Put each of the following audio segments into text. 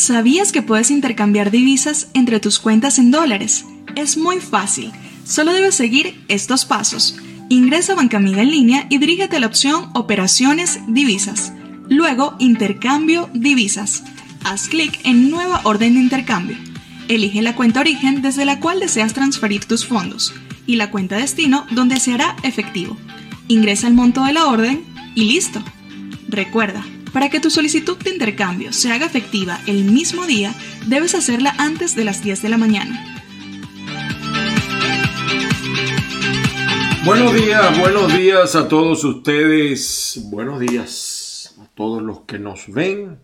¿Sabías que puedes intercambiar divisas entre tus cuentas en dólares? Es muy fácil. Solo debes seguir estos pasos. Ingresa a Bancamiga en línea y dirígete a la opción Operaciones Divisas. Luego, Intercambio Divisas. Haz clic en Nueva orden de intercambio. Elige la cuenta origen desde la cual deseas transferir tus fondos y la cuenta destino donde se hará efectivo. Ingresa el monto de la orden y listo. Recuerda, para que tu solicitud de intercambio se haga efectiva el mismo día, debes hacerla antes de las 10 de la mañana. Buenos días, buenos días a todos ustedes. Buenos días a todos los que nos ven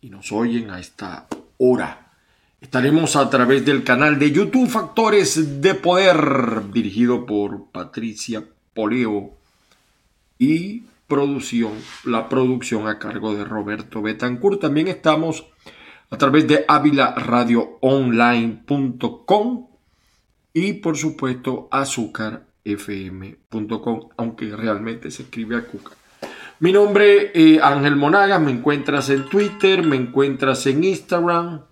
y nos oyen a esta hora. Estaremos a través del canal de YouTube Factores de Poder, dirigido por Patricia Poleo y producción, la producción a cargo de Roberto Betancourt. También estamos a través de avilaradioonline.com y por supuesto azúcarfm.com, aunque realmente se escribe azúcar. Mi nombre es eh, Ángel Monagas, me encuentras en Twitter, me encuentras en Instagram,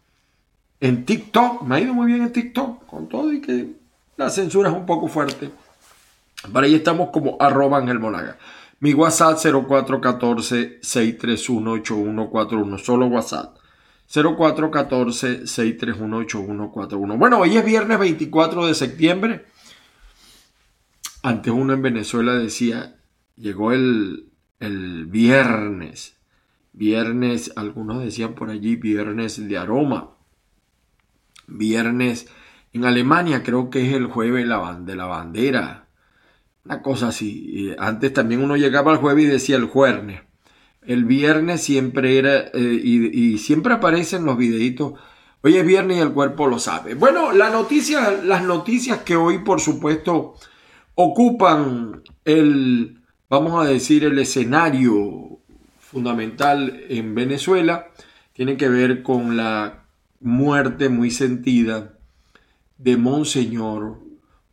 en TikTok, me ha ido muy bien en TikTok, con todo y que la censura es un poco fuerte. Para ahí estamos como arroba Ángel Monagas. Mi WhatsApp 0414-631-8141. Solo WhatsApp. 0414-631-8141. Bueno, hoy es viernes 24 de septiembre. Antes uno en Venezuela decía, llegó el, el viernes. Viernes, algunos decían por allí, viernes de aroma. Viernes en Alemania creo que es el jueves de la bandera una cosa así. Antes también uno llegaba al jueves y decía el jueves. El viernes siempre era, eh, y, siempre aparecen los videitos. Hoy es viernes y el cuerpo lo sabe. Bueno, la noticia, las noticias que hoy, por supuesto, ocupan el, vamos a decir, el escenario fundamental en Venezuela, tienen que ver con la muerte muy sentida de Monseñor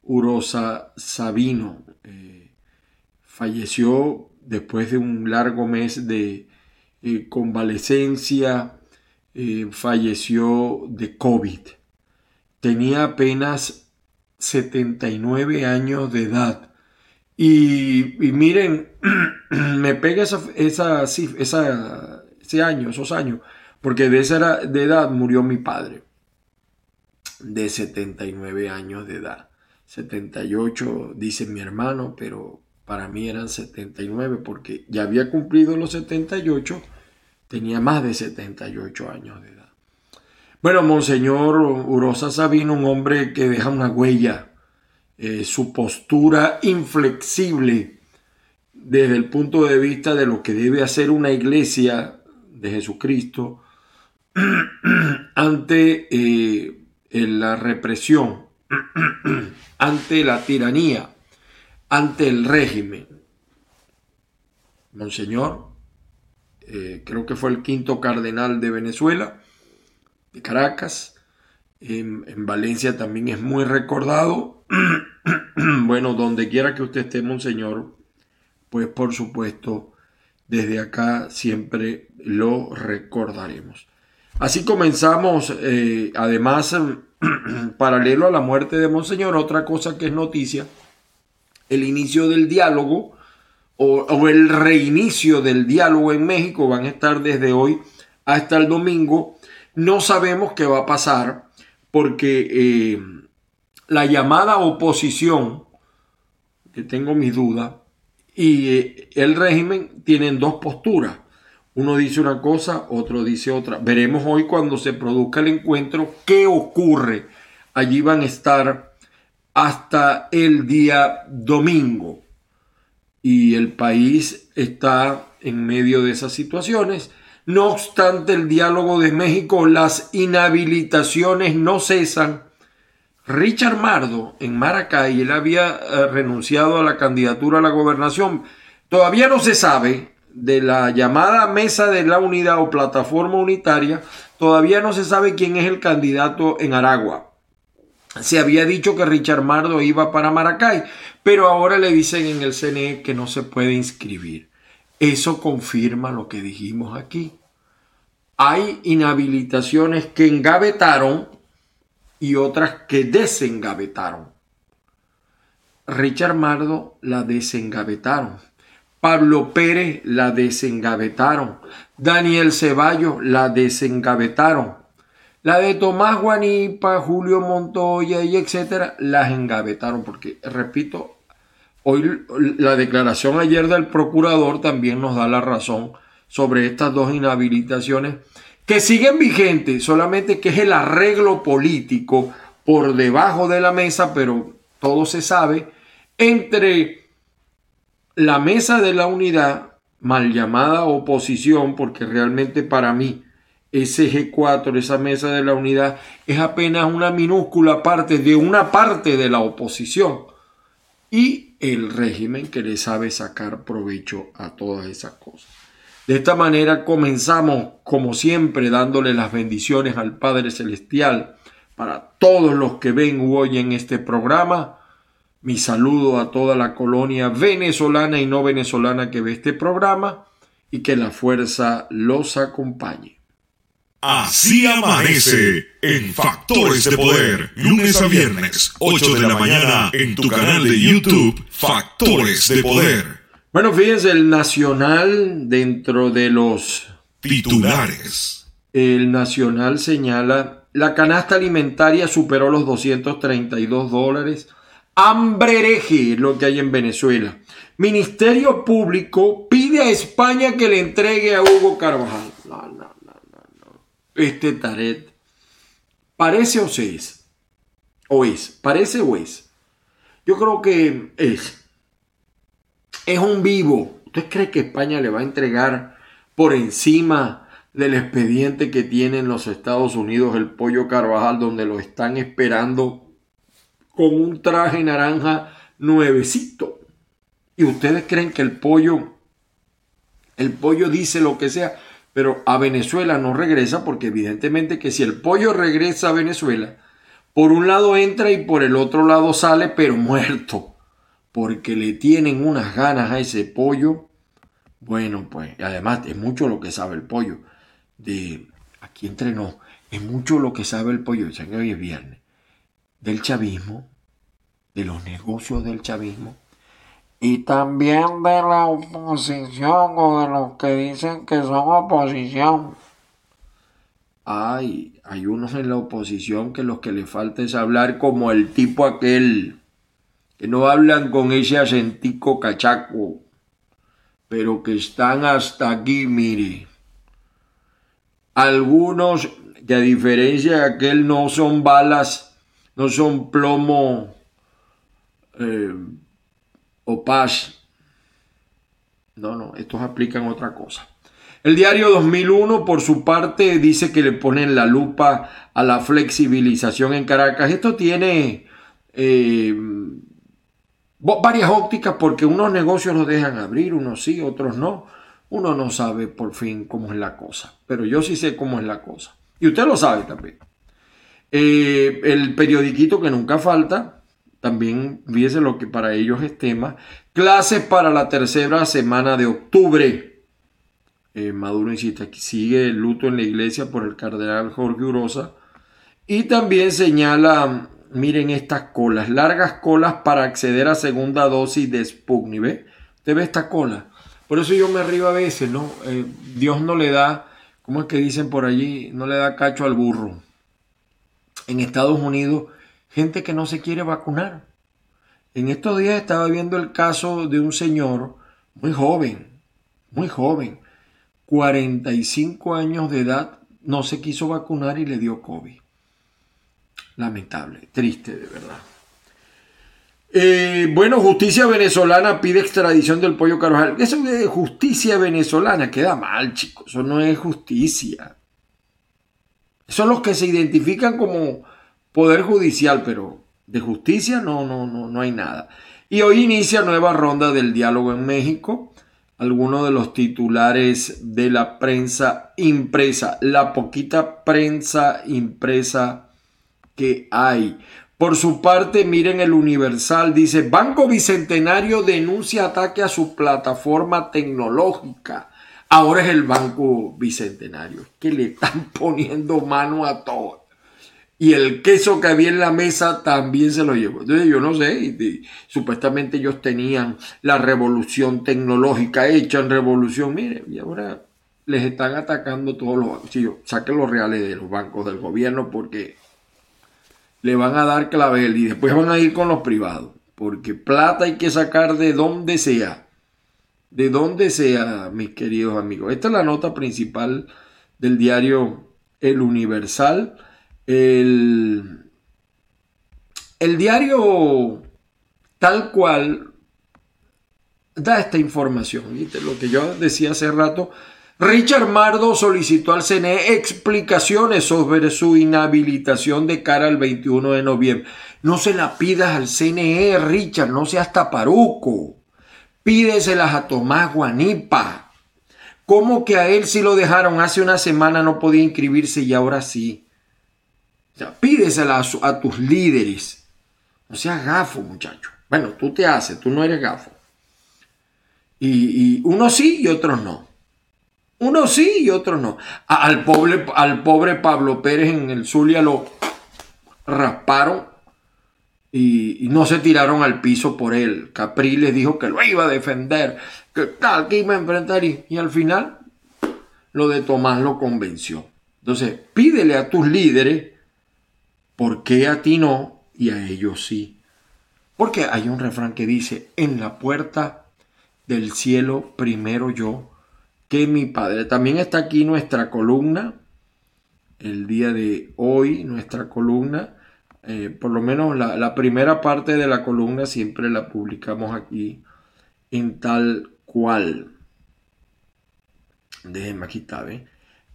Urosa Sabino, falleció después de un largo mes de eh, convalecencia, eh, falleció de COVID. Tenía apenas 79 años de edad. Y, miren, me pega esa, esa, ese año, esos años, porque de esa de edad murió mi padre, de 79 años de edad. 78 dice mi hermano, pero para mí eran 79 porque ya había cumplido los 78, tenía más de 78 años de edad. Bueno, Monseñor Urosa Sabino, un hombre que deja una huella, eh, su postura inflexible desde el punto de vista de lo que debe hacer una iglesia de Jesucristo ante eh, la represión, ante la tiranía ante el régimen. Monseñor, eh, creo que fue el quinto cardenal de Venezuela, de Caracas. En, en Valencia también es muy recordado. bueno, donde quiera que usted esté, Monseñor, pues por supuesto, desde acá siempre lo recordaremos. Así comenzamos, eh, además, paralelo a la muerte de Monseñor, otra cosa que es noticia el inicio del diálogo o, el reinicio del diálogo en México van a estar desde hoy hasta el domingo. No sabemos qué va a pasar porque eh, la llamada oposición, que tengo mis dudas, y eh, el régimen tienen dos posturas. Uno dice una cosa, otro dice otra. Veremos hoy cuando se produzca el encuentro qué ocurre. Allí van a estar hasta el día domingo. Y el país está en medio de esas situaciones. No obstante, el diálogo de México, las inhabilitaciones no cesan. Richard Mardo en Maracay, él había eh, renunciado a la candidatura a la gobernación. Todavía no se sabe de la llamada Mesa de la Unidad o Plataforma Unitaria, todavía no se sabe quién es el candidato en Aragua se había dicho que Richard Mardo iba para Maracay, pero ahora le dicen en el CNE que no se puede inscribir. Eso confirma lo que dijimos aquí. hay inhabilitaciones que engavetaron y otras que desengavetaron. Richard Mardo la desengavetaron. Pablo Pérez la desengavetaron. Daniel Ceballos la desengavetaron. La de Tomás Guanipa, Julio Montoya y etcétera, las engavetaron. Porque, repito, hoy la declaración ayer del procurador también nos da la razón sobre estas dos inhabilitaciones que siguen vigentes, solamente que es el arreglo político por debajo de la mesa, pero todo se sabe, entre la mesa de la unidad, mal llamada oposición, porque realmente para mí ese G4, esa mesa de la unidad, es apenas una minúscula parte de una parte de la oposición y el régimen que le sabe sacar provecho a todas esas cosas. De esta manera comenzamos, como siempre, dándole las bendiciones al Padre Celestial para todos los que ven o oyen este programa. Mi saludo a toda la colonia venezolana y no venezolana que ve este programa y que la fuerza los acompañe. Así amanece en Factores de Poder, lunes a viernes, 8 de la mañana, en tu canal de YouTube, Factores de Poder. Bueno, fíjense, el Nacional dentro de los titulares. El Nacional señala, la canasta alimentaria superó los 232 dólares. Hambre hereje lo que hay en Venezuela. Ministerio Público pide a España que le entregue a Hugo Carvajal. No, no, no, no, no. Este taret. ¿Parece o se es? ¿O es? ¿Parece o es? Yo creo que es es un vivo. ¿Usted cree que España le va a entregar por encima del expediente que tiene en los Estados Unidos el pollo Carvajal, donde lo están esperando con un traje naranja nuevecito? Y ustedes creen que el pollo, el pollo dice lo que sea, pero a Venezuela no regresa porque evidentemente que si el pollo regresa a Venezuela, por un lado entra y por el otro lado sale, pero muerto porque le tienen unas ganas a ese pollo. Bueno, pues además es mucho lo que sabe el pollo. De aquí entrenó, es mucho lo que sabe el pollo, ya que es viernes, del chavismo, de los negocios del chavismo y también de la oposición o de los que dicen que son oposición. Ay, hay unos en la oposición que los que le falta es hablar como el tipo aquel que no hablan con ese acentico cachaco, pero que están hasta aquí, mire. Algunos que a diferencia de aquel no son balas, no son plomo eh, o paz. No, no, estos aplican otra cosa. El diario 2001, por su parte, dice que le ponen la lupa a la flexibilización en Caracas. Esto tiene eh, varias ópticas porque unos negocios los dejan abrir, unos sí, otros no. Uno no sabe por fin cómo es la cosa, pero yo sí sé cómo es la cosa. Y usted lo sabe también. Eh, el periodiquito que nunca falta, también fíjese lo que para ellos es tema. Clases para la tercera semana de octubre. Eh, Maduro insiste, que sigue el luto en la iglesia por el cardenal Jorge Urosa. Y también señala miren estas colas, largas colas para acceder a segunda dosis de Sputnik, ¿ve? Usted ve esta cola. Por eso yo me río a veces, ¿no? Eh, Dios no le da, ¿cómo es que dicen por allí? No le da cacho al burro. En Estados Unidos, gente que no se quiere vacunar. En estos días estaba viendo el caso de un señor muy joven, muy joven, 45 años de edad, no se quiso vacunar y le dio COVID. Lamentable, triste de verdad. Eh, bueno, justicia venezolana pide extradición del pollo Carvajal. Eso de justicia venezolana queda mal, chicos. Eso no es justicia. Son los que se identifican como poder judicial, pero de justicia no, no, no, no hay nada. Y hoy inicia nueva ronda del diálogo en México. Algunos de los titulares de la prensa impresa, la poquita prensa impresa que hay. Por su parte, miren el Universal, dice, Banco Bicentenario denuncia ataque a su plataforma tecnológica. Ahora es el Banco Bicentenario, que le están poniendo mano a todo. Y el queso que había en la mesa también se lo llevó. Entonces yo no sé, supuestamente ellos tenían la revolución tecnológica hecha en revolución. Mire, y ahora les están atacando todos los bancos. Sí, saquen los reales de los bancos del gobierno porque le van a dar clavel y después van a ir con los privados. Porque plata hay que sacar de donde sea. De donde sea, mis queridos amigos. Esta es la nota principal del diario El Universal. El, diario tal cual da esta información. Lo que yo decía hace rato, Richard Mardo solicitó al CNE explicaciones sobre su inhabilitación de cara al 21 de noviembre. No se la pidas al CNE, Richard, no seas taparuco. Pídeselas a Tomás Guanipa. ¿Cómo que a él si lo dejaron hace una semana no podía inscribirse y ahora sí? Pídeselas a, tus líderes. No seas gafo, muchacho. Bueno, tú te haces, tú no eres gafo. Y, y unos sí y otros no. Uno sí y otro no. Al pobre, al pobre Pablo Pérez en el Zulia lo rasparon y, no se tiraron al piso por él. Capriles dijo que lo iba a defender, que tal, que iba a y, y al final lo de Tomás lo convenció. Entonces, pídele a tus líderes por qué a ti no y a ellos sí. Porque hay un refrán que dice, en la puerta del cielo primero yo que mi Padre. También está aquí nuestra columna, el día de hoy, nuestra columna. Eh, por lo menos la, primera parte de la columna siempre la publicamos aquí en tal cual. Déjenme aquí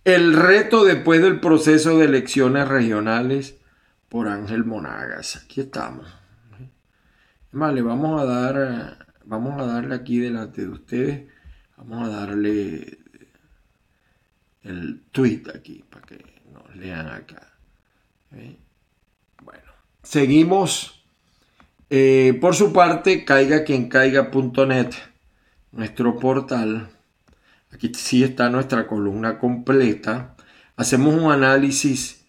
El reto después del proceso de elecciones regionales por Ángel Monagas. Aquí estamos. Vale, vamos a dar, vamos a darle aquí delante de ustedes Vamos a darle el tweet aquí para que nos lean acá. Bueno, seguimos. Eh, por su parte, caiga quien caiga.net, nuestro portal. Aquí sí está nuestra columna completa. Hacemos un análisis.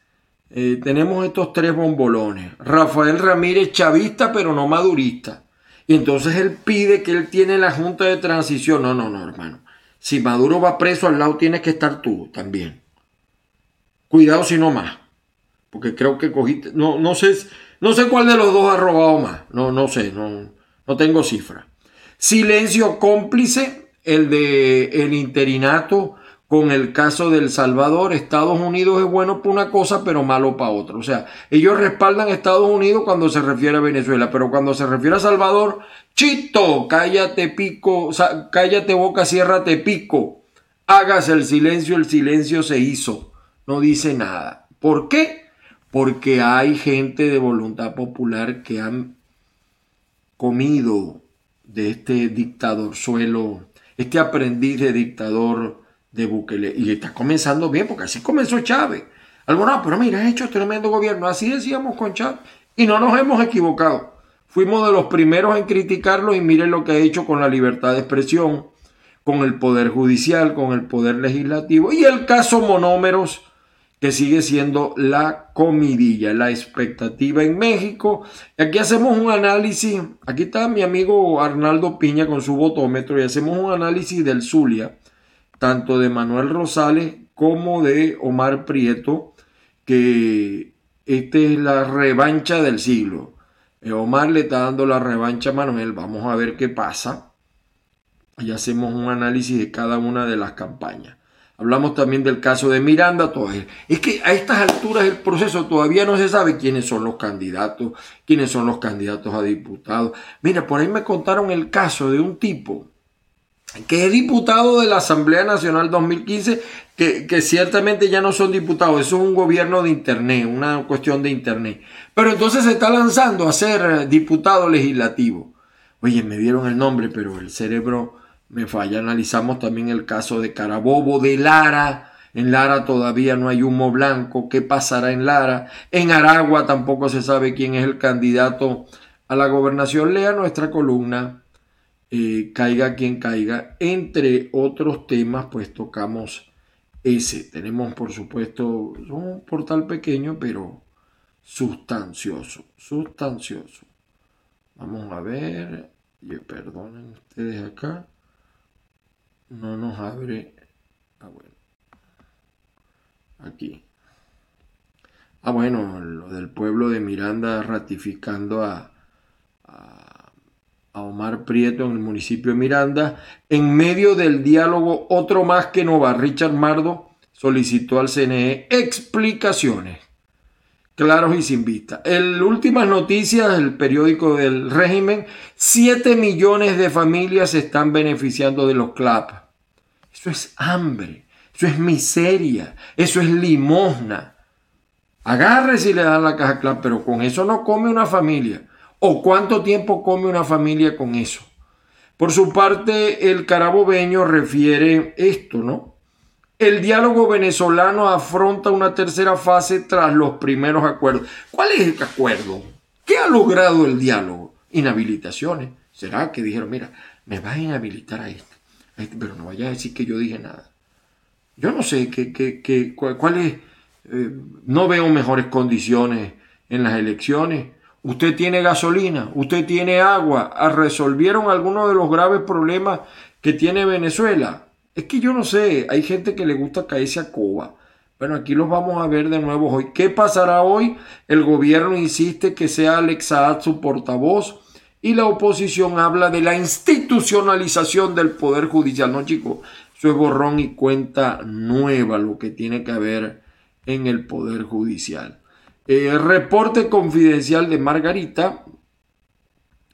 Eh, tenemos estos tres bombolones. Rafael Ramírez, chavista, pero no madurista. Y entonces él pide que él tiene la junta de transición. No, no, no, hermano. Si Maduro va preso, al lado tienes que estar tú también. Cuidado si no más. Porque creo que cogiste. No, no sé. No sé cuál de los dos ha robado más. No, no sé. No, no tengo cifra. Silencio cómplice, el de el interinato con el caso del Salvador, Estados Unidos es bueno para una cosa, pero malo para otra. O sea, ellos respaldan a Estados Unidos cuando se refiere a Venezuela, pero cuando se refiere a Salvador, chito, cállate pico, cállate boca, ciérrate pico. Hágase el silencio, el silencio se hizo. No dice nada. ¿Por qué? Porque hay gente de voluntad popular que han comido de este dictador suelo, este aprendiz de dictador de Bukele. Y está comenzando bien, porque así comenzó Chávez. Algunos, pero mira, ha hecho tremendo gobierno. Así decíamos con Chávez. Y no nos hemos equivocado. Fuimos de los primeros en criticarlo y miren lo que ha hecho con la libertad de expresión, con el poder judicial, con el poder legislativo y el caso monómeros que sigue siendo la comidilla, la expectativa en México. Aquí hacemos un análisis, aquí está mi amigo Arnaldo Piña con su votómetro y hacemos un análisis del Zulia tanto de Manuel Rosales como de Omar Prieto, que esta es la revancha del siglo. Eh, Omar le está dando la revancha a Manuel, vamos a ver qué pasa. Y hacemos un análisis de cada una de las campañas. Hablamos también del caso de Miranda. Todo es que a estas alturas del proceso todavía no se sabe quiénes son los candidatos, quiénes son los candidatos a diputados. Mira, por ahí me contaron el caso de un tipo que es diputado de la Asamblea Nacional 2015, que, que, ciertamente ya no son diputados, eso es un gobierno de Internet, una cuestión de Internet. Pero entonces se está lanzando a ser diputado legislativo. Oye, me dieron el nombre, pero el cerebro me falla. Analizamos también el caso de Carabobo, de Lara. En Lara todavía no hay humo blanco. ¿Qué pasará en Lara? En Aragua tampoco se sabe quién es el candidato a la gobernación. Lea nuestra columna eh, caiga quien caiga. Entre otros temas, pues tocamos ese. Tenemos, por supuesto, un portal pequeño, pero sustancioso, sustancioso. Vamos a ver, perdonen ustedes acá, no nos abre, ah bueno, aquí. Ah bueno, lo del pueblo de Miranda ratificando a, a, a Omar Prieto en el municipio de Miranda. En medio del diálogo, otro más que no va, Richard Mardo solicitó al CNE explicaciones claros y sin vista. En últimas noticias del periódico del régimen, 7 millones de familias se están beneficiando de los CLAP. Eso es hambre, eso es miseria, eso es limosna. Agarre si le dan la caja CLAP, pero con eso no come una familia. ¿O cuánto tiempo come una familia con eso? Por su parte, el carabobeño refiere esto, ¿no? El diálogo venezolano afronta una tercera fase tras los primeros acuerdos. ¿Cuál es el acuerdo? ¿Qué ha logrado el diálogo? Inhabilitaciones. ¿Será que dijeron, mira, me vas a inhabilitar a este, este pero no vaya a decir que yo dije nada? Yo no sé qué, qué, es. Eh, no veo mejores condiciones en las elecciones. Usted tiene gasolina, usted tiene agua. ¿Resolvieron algunos de los graves problemas que tiene Venezuela? Es que yo no sé, hay gente que le gusta caerse a coba. Bueno, aquí los vamos a ver de nuevo hoy. ¿Qué pasará hoy? El gobierno insiste que sea Alex su portavoz y la oposición habla de la institucionalización del Poder Judicial. No, chicos, eso es borrón y cuenta nueva lo que tiene que haber en el Poder Judicial. Eh, reporte confidencial de Margarita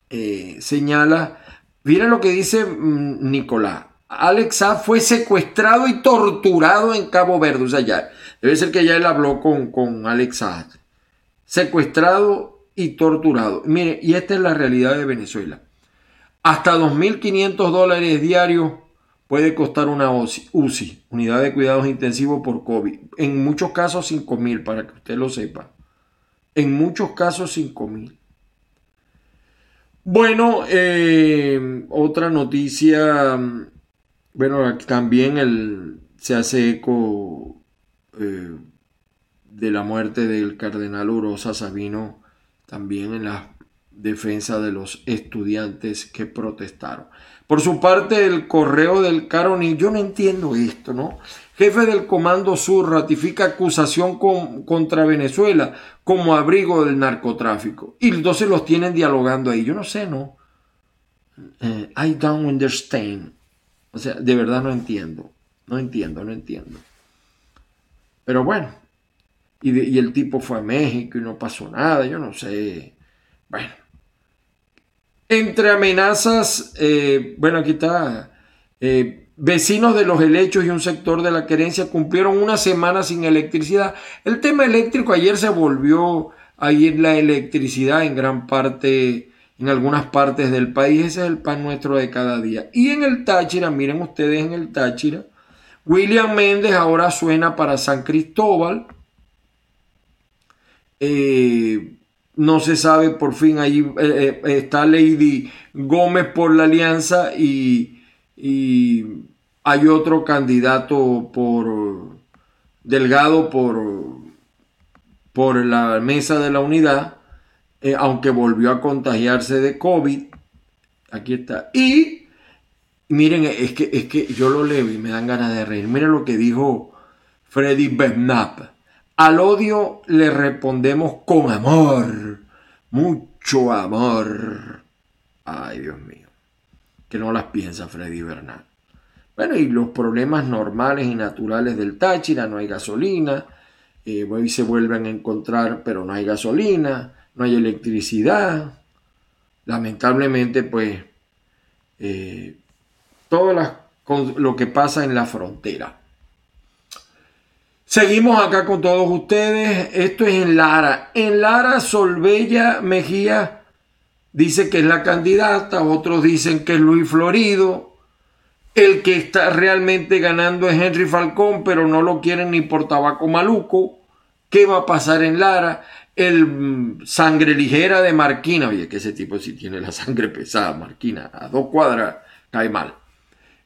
eh, señala, miren lo que dice mm, Nicolás, Alex fue secuestrado y torturado en Cabo Verde. O sea, ya, debe ser que ya él habló con, con Alex Secuestrado y torturado. Mire, y esta es la realidad de Venezuela. Hasta 2.500 dólares diarios puede costar una UCI, unidad de cuidados intensivos por COVID. En muchos casos 5.000, para que usted lo sepa. En muchos casos 5.000. Bueno, eh, otra noticia bueno, también se hace eco eh, de la muerte del cardenal Urosa Sabino, también en la defensa de los estudiantes que protestaron. Por su parte, el correo del Caroni, yo no entiendo esto, ¿no? Jefe del Comando Sur ratifica acusación contra Venezuela como abrigo del narcotráfico. Y entonces los tienen dialogando ahí. Yo no sé, ¿no? Eh, I don't understand. O sea, de verdad no entiendo. No entiendo, no entiendo. Pero bueno, y, el tipo fue a México y no pasó nada, yo no sé. Bueno. Entre amenazas, eh, bueno, aquí está. Eh, vecinos de los helechos y un sector de la querencia cumplieron una semana sin electricidad. El tema eléctrico ayer se volvió a ir la electricidad en gran parte en algunas partes del país. Ese es el pan nuestro de cada día. Y en el Táchira, miren ustedes en el Táchira, William Méndez ahora suena para San Cristóbal. Eh, no se sabe, por fin ahí eh, eh, está Lady Gómez por la alianza y, y hay otro candidato por Delgado por, por la mesa de la unidad eh, aunque volvió a contagiarse de COVID. Aquí está. Y miren, es que, es que yo lo leo y me dan ganas de reír. Miren lo que dijo Freddy Bernap. Al odio le respondemos con amor, mucho amor. Ay, Dios mío, que no las piensa Freddy Bernal. Bueno, y los problemas normales y naturales del Táchira, no hay gasolina, eh, hoy se vuelven a encontrar, pero no hay gasolina, no hay electricidad. Lamentablemente, pues, eh, todo lo que pasa en la frontera. Seguimos acá con todos ustedes. Esto es en Lara. En Lara, Solbella Mejía dice que es la candidata, otros dicen que es Luis Florido. El que está realmente ganando es Henry Falcón, pero no lo quieren ni por tabaco maluco. ¿Qué va a pasar en Lara? El mm, sangre ligera de Marquina, oye, que ese tipo sí tiene la sangre pesada, Marquina, a dos cuadras cae mal.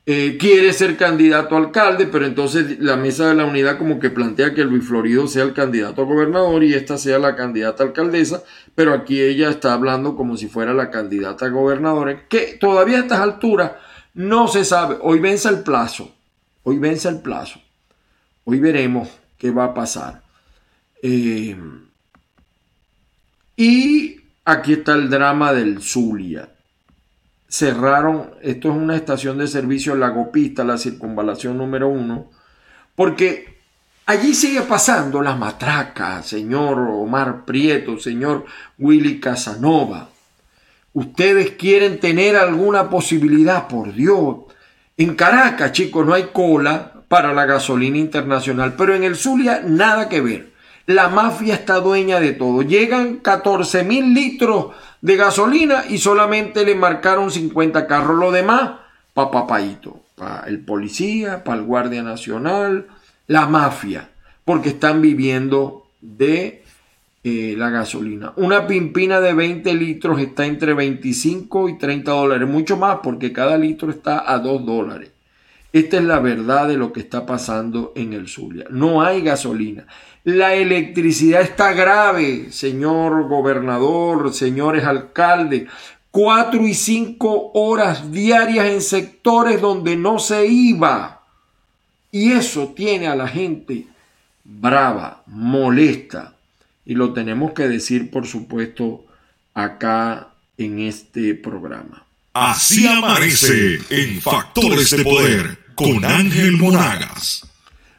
Eh, quiere ser candidato a alcalde, pero entonces la mesa de la unidad como que plantea que Luis Florido sea el candidato a gobernador y esta sea la candidata a alcaldesa, pero aquí ella está hablando como si fuera la candidata a gobernadora, que todavía a estas alturas no se sabe. Hoy vence el plazo, hoy vence el plazo, hoy veremos qué va a pasar. Eh, y aquí está el drama del Zulia cerraron, esto es una estación de servicio Lagopista, la circunvalación número uno, porque allí sigue pasando la matraca, señor Omar Prieto, señor Willy Casanova. Ustedes quieren tener alguna posibilidad, por Dios. En Caracas, chicos, no hay cola para la gasolina internacional, pero en el Zulia nada que ver. La mafia está dueña de todo. Llegan 14 mil litros de gasolina y solamente le marcaron 50 carros. Lo demás, pa' papaito, para el policía, para el guardia nacional, la mafia, porque están viviendo de eh, la gasolina. Una pimpina de 20 litros está entre 25 y 30 dólares, mucho más porque cada litro está a 2 dólares. Esta es la verdad de lo que está pasando en el Zulia. No hay gasolina. La electricidad está grave, señor gobernador, señores alcaldes. Cuatro y cinco horas diarias en sectores donde no se iba. Y eso tiene a la gente brava, molesta. Y lo tenemos que decir, por supuesto, acá en este programa. Así amanece en Factores de Poder con Ángel Monagas.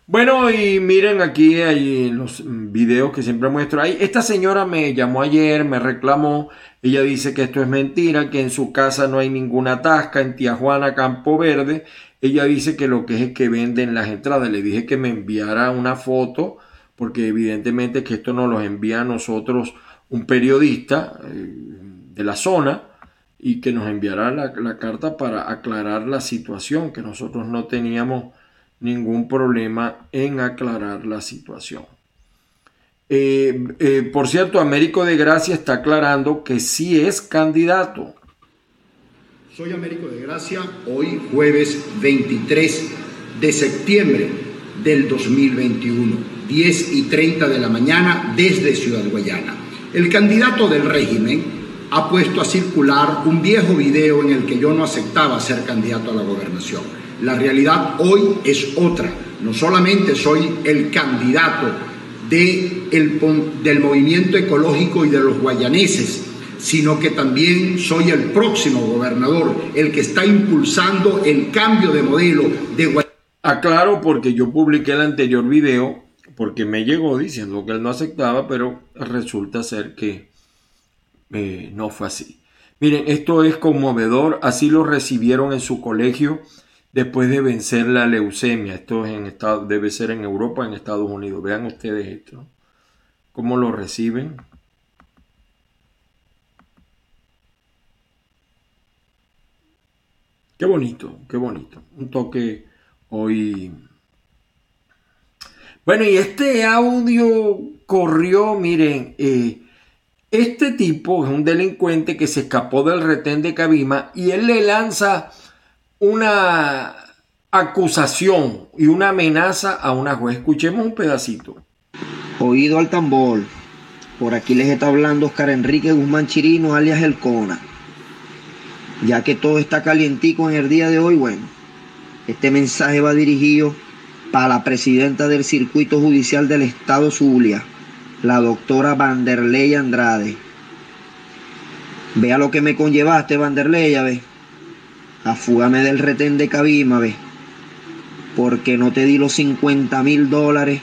Bueno, y miren aquí hay los videos que siempre muestro. Ahí, esta señora me llamó ayer, me reclamó. Ella dice que esto es mentira, que en su casa no hay ninguna tasca en Tijuana, Campo Verde. Ella dice que lo que es es que venden las entradas. Le dije que me enviara una foto, porque evidentemente que esto nos lo envía a nosotros un periodista eh, de la zona y que nos enviara la, la carta para aclarar la situación, que nosotros no teníamos ningún problema en aclarar la situación. Eh, eh, por cierto, Américo de Gracia está aclarando que sí es candidato. Soy Américo de Gracia, hoy jueves 23 de septiembre del 2021, 10 y 30 de la mañana desde Ciudad Guayana. El candidato del régimen ha puesto a circular un viejo video en el que yo no aceptaba ser candidato a la gobernación la realidad hoy es otra. No solamente soy el candidato de el, del movimiento ecológico y de los guayaneses, sino que también soy el próximo gobernador, el que está impulsando el cambio de modelo de Guayaneses. Aclaro porque yo publiqué el anterior video porque me llegó diciendo que él no aceptaba, pero resulta ser que eh, no fue así. Miren, esto es conmovedor, así lo recibieron en su colegio después de vencer la leucemia. Esto en estado, debe ser en Europa, en Estados Unidos. Vean ustedes esto. ¿Cómo lo reciben? Qué bonito, qué bonito. Un toque hoy. Bueno, y este audio corrió, miren, eh, este tipo es un delincuente que se escapó del retén de Cabima y él le lanza una acusación y una amenaza a una juez. Escuchemos un pedacito. Oído al tambor. Por aquí les está hablando Oscar Enrique Guzmán Chirino, alias El Cona. Ya que todo está calientico en el día de hoy, bueno, este mensaje va dirigido para la presidenta del Circuito Judicial del Estado Zulia, la doctora Vanderlei Andrade. Vea lo que me conllevaste, Vanderlei, a ver afúgame del retén de Cabima, ve, porque no te di los 50 mil dólares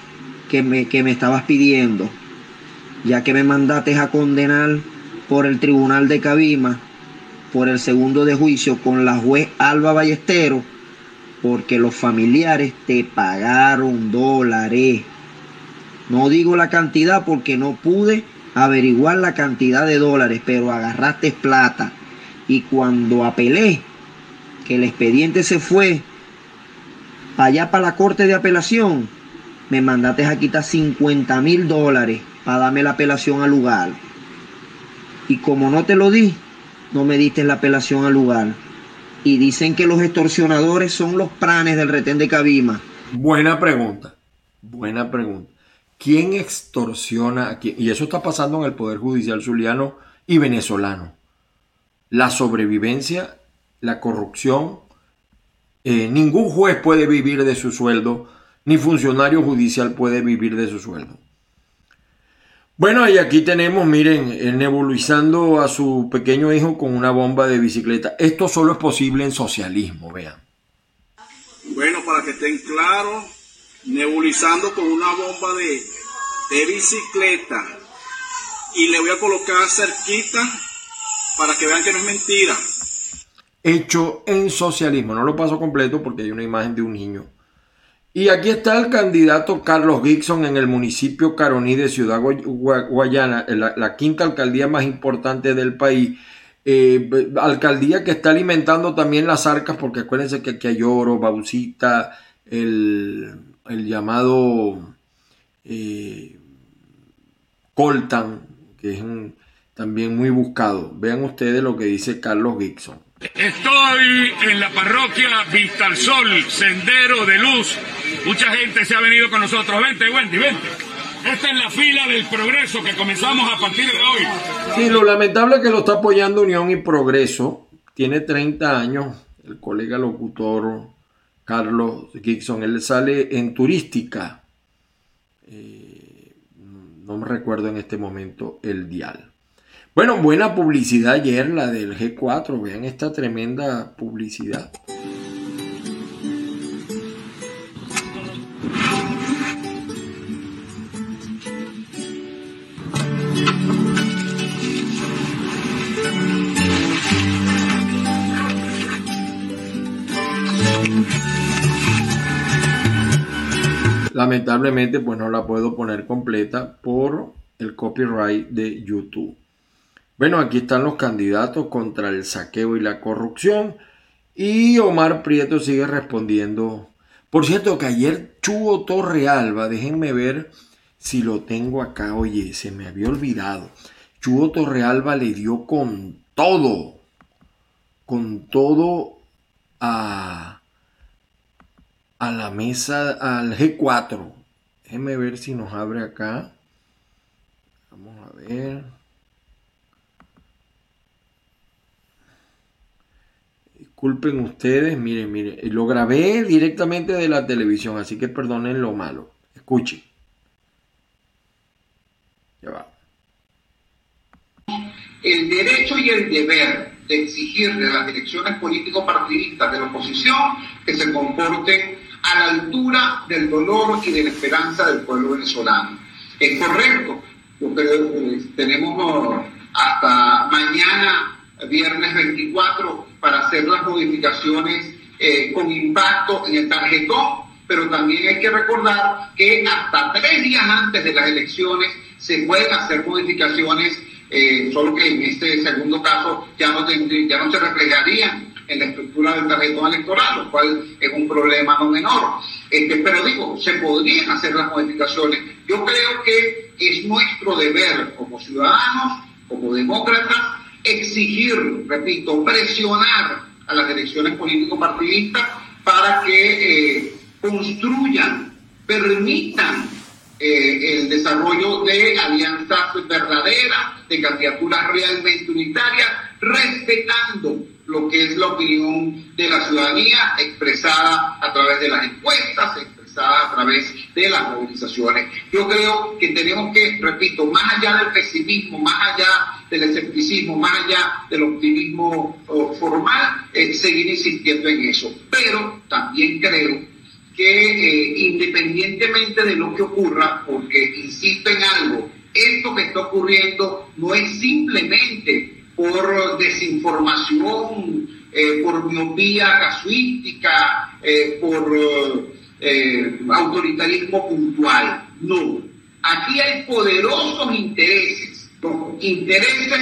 que me, que me estabas pidiendo, ya que me mandaste a condenar por el tribunal de Cabima, por el segundo de juicio con la juez Alba Ballestero, porque los familiares te pagaron dólares. No digo la cantidad porque no pude averiguar la cantidad de dólares, pero agarraste plata. Y cuando apelé, que el expediente se fue allá para la corte de apelación, me mandaste a quitar 50 mil dólares para darme la apelación al lugar. Y como no te lo di, no me diste la apelación al lugar. Y dicen que los extorsionadores son los pranes del retén de Cabima. Buena pregunta, buena pregunta. ¿Quién extorsiona a quién? Y eso está pasando en el Poder Judicial zuliano y venezolano. La sobrevivencia, la corrupción. Eh, ningún juez puede vivir de su sueldo, ni funcionario judicial puede vivir de su sueldo. Bueno, y aquí tenemos, miren, nebulizando a su pequeño hijo con una bomba de bicicleta. Esto solo es posible en socialismo, vean. Bueno, para que estén claros, nebulizando con una bomba de, de bicicleta. Y le voy a colocar cerquita para que vean que no es mentira. Hecho en socialismo. No lo paso completo porque hay una imagen de un niño y aquí está el candidato Carlos Gibson en el municipio Caroní de Ciudad Guayana, la, quinta alcaldía más importante del país. Eh, alcaldía que está alimentando también las arcas, porque acuérdense que aquí hay oro, bauxita, el, llamado eh, coltan, que es también muy buscado. Vean ustedes lo que dice Carlos Gibson. Estoy en la parroquia Vista al Sol, Sendero de Luz. Mucha gente se ha venido con nosotros. Vente, Wendy, vente. Esta es la fila del progreso que comenzamos a partir de hoy. Sí, lo lamentable es que lo está apoyando Unión y Progreso. Tiene 30 años. El colega locutor Carlos Gibson. Él sale en turística. Eh, no me recuerdo en este momento el dial. Bueno, buena publicidad ayer la del G4. Vean esta tremenda publicidad. Lamentablemente pues no la puedo poner completa por el copyright de YouTube. Bueno, aquí están los candidatos contra el saqueo y la corrupción. Y Omar Prieto sigue respondiendo. Por cierto, que ayer Chugo Torrealba, déjenme ver si lo tengo acá. Oye, se me había olvidado. Chugo Torrealba le dio con todo. Con todo a, a la mesa, al G4. Déjenme ver si nos abre acá. Vamos a ver. Disculpen ustedes, miren, miren, lo grabé directamente de la televisión, así que perdonen lo malo. Escuchen. Ya va. El derecho y el deber de exigir de las direcciones político-partidistas de la oposición que se comporten a la altura del dolor y de la esperanza del pueblo venezolano. Es correcto, yo creo que tenemos hasta mañana, viernes 24, para hacer las modificaciones eh, con impacto en el tarjetón, pero también hay que recordar que hasta tres días antes de las elecciones se pueden hacer modificaciones, eh, solo que en este segundo caso ya no, se reflejarían en la estructura del tarjetón electoral, lo cual es un problema no menor. Este, pero digo, se podrían hacer las modificaciones. Yo creo que es nuestro deber como ciudadanos, como demócratas, exigir, repito, presionar a las elecciones político-partidistas para que eh, construyan, permitan eh, el desarrollo de alianzas verdaderas, de candidaturas realmente unitarias, respetando lo que es la opinión de la ciudadanía expresada a través de las encuestas, a través de las movilizaciones. Yo creo que tenemos que, repito, más allá del pesimismo, más allá del escepticismo, más allá del optimismo formal, eh, seguir insistiendo en eso. Pero también creo que eh, independientemente de lo que ocurra, porque insisto en algo, esto que está ocurriendo no es simplemente por desinformación, eh, por miopía casuística, por eh, autoritarismo puntual. No. Aquí hay poderosos intereses, intereses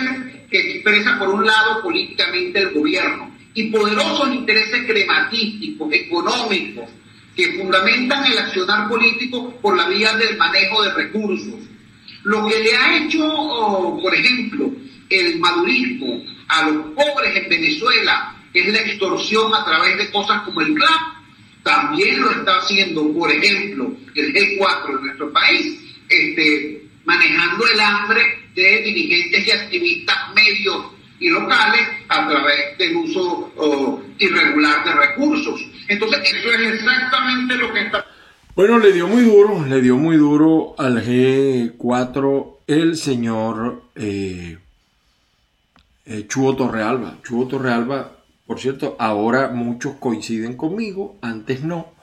que expresa por un lado políticamente el gobierno y poderosos intereses crematísticos, económicos, que fundamentan el accionar político por la vía del manejo de recursos. Lo que le ha hecho, por ejemplo, el madurismo a los pobres en Venezuela, es la extorsión a través de cosas como el CLAP, también lo está haciendo, por ejemplo, el G4 en nuestro país, este, manejando el hambre de dirigentes y activistas medios y locales a través del uso irregular de recursos. Entonces, eso es exactamente lo que está... Bueno, le dio muy duro, le dio muy duro al G4 el señor eh, eh, Chuo Torrealba. Chuo Torrealba, por cierto, ahora muchos coinciden conmigo, antes no.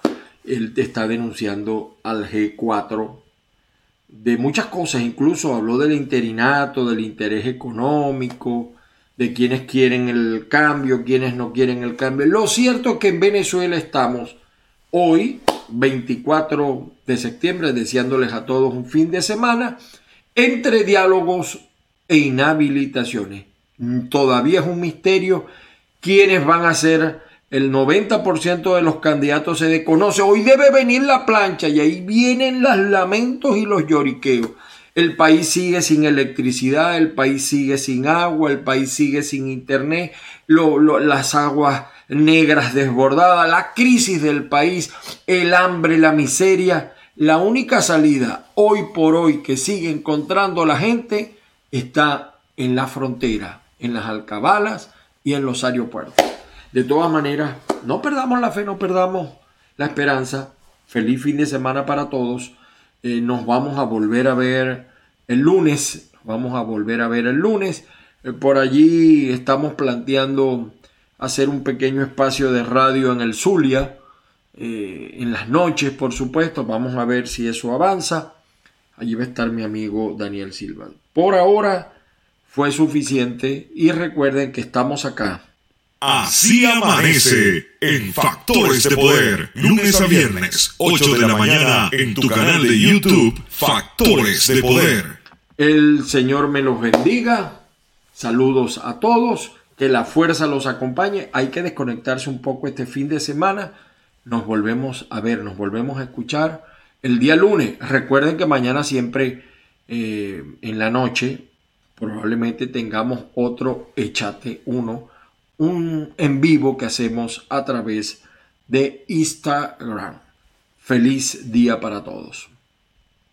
Él está denunciando al G4 de muchas cosas, incluso habló del interinato, del interés económico, de quienes quieren el cambio, quienes no quieren el cambio. Lo cierto es que en Venezuela estamos hoy, 24 de septiembre, deseándoles a todos un fin de semana, entre diálogos e inhabilitaciones. Todavía es un misterio quiénes van a ser el 90% de los candidatos se desconoce. Hoy debe venir la plancha y ahí vienen los lamentos y los lloriqueos. El país sigue sin electricidad, el país sigue sin agua, el país sigue sin internet, las aguas negras desbordadas, la crisis del país, el hambre, la miseria. La única salida hoy por hoy que sigue encontrando la gente está en la frontera, en las alcabalas y en los aeropuertos. De todas maneras, no perdamos la fe, no perdamos la esperanza. Feliz fin de semana para todos. Eh, nos vamos a volver a ver el lunes. Vamos a volver a ver el lunes. Eh, por allí estamos planteando hacer un pequeño espacio de radio en el Zulia. Eh, en las noches, por supuesto. Vamos a ver si eso avanza. Allí va a estar mi amigo Daniel Silva. Por ahora fue suficiente y recuerden que estamos acá Así amanece en Factores de Poder, lunes a viernes, 8 de la mañana, en tu canal de YouTube, Factores de Poder. El Señor me los bendiga. Saludos a todos. Que la fuerza los acompañe. Hay que desconectarse un poco este fin de semana. Nos volvemos a ver, nos volvemos a escuchar el día lunes. Recuerden que mañana siempre eh, en la noche probablemente tengamos otro Echate 1 un en vivo que hacemos a través de Instagram. Feliz día para todos.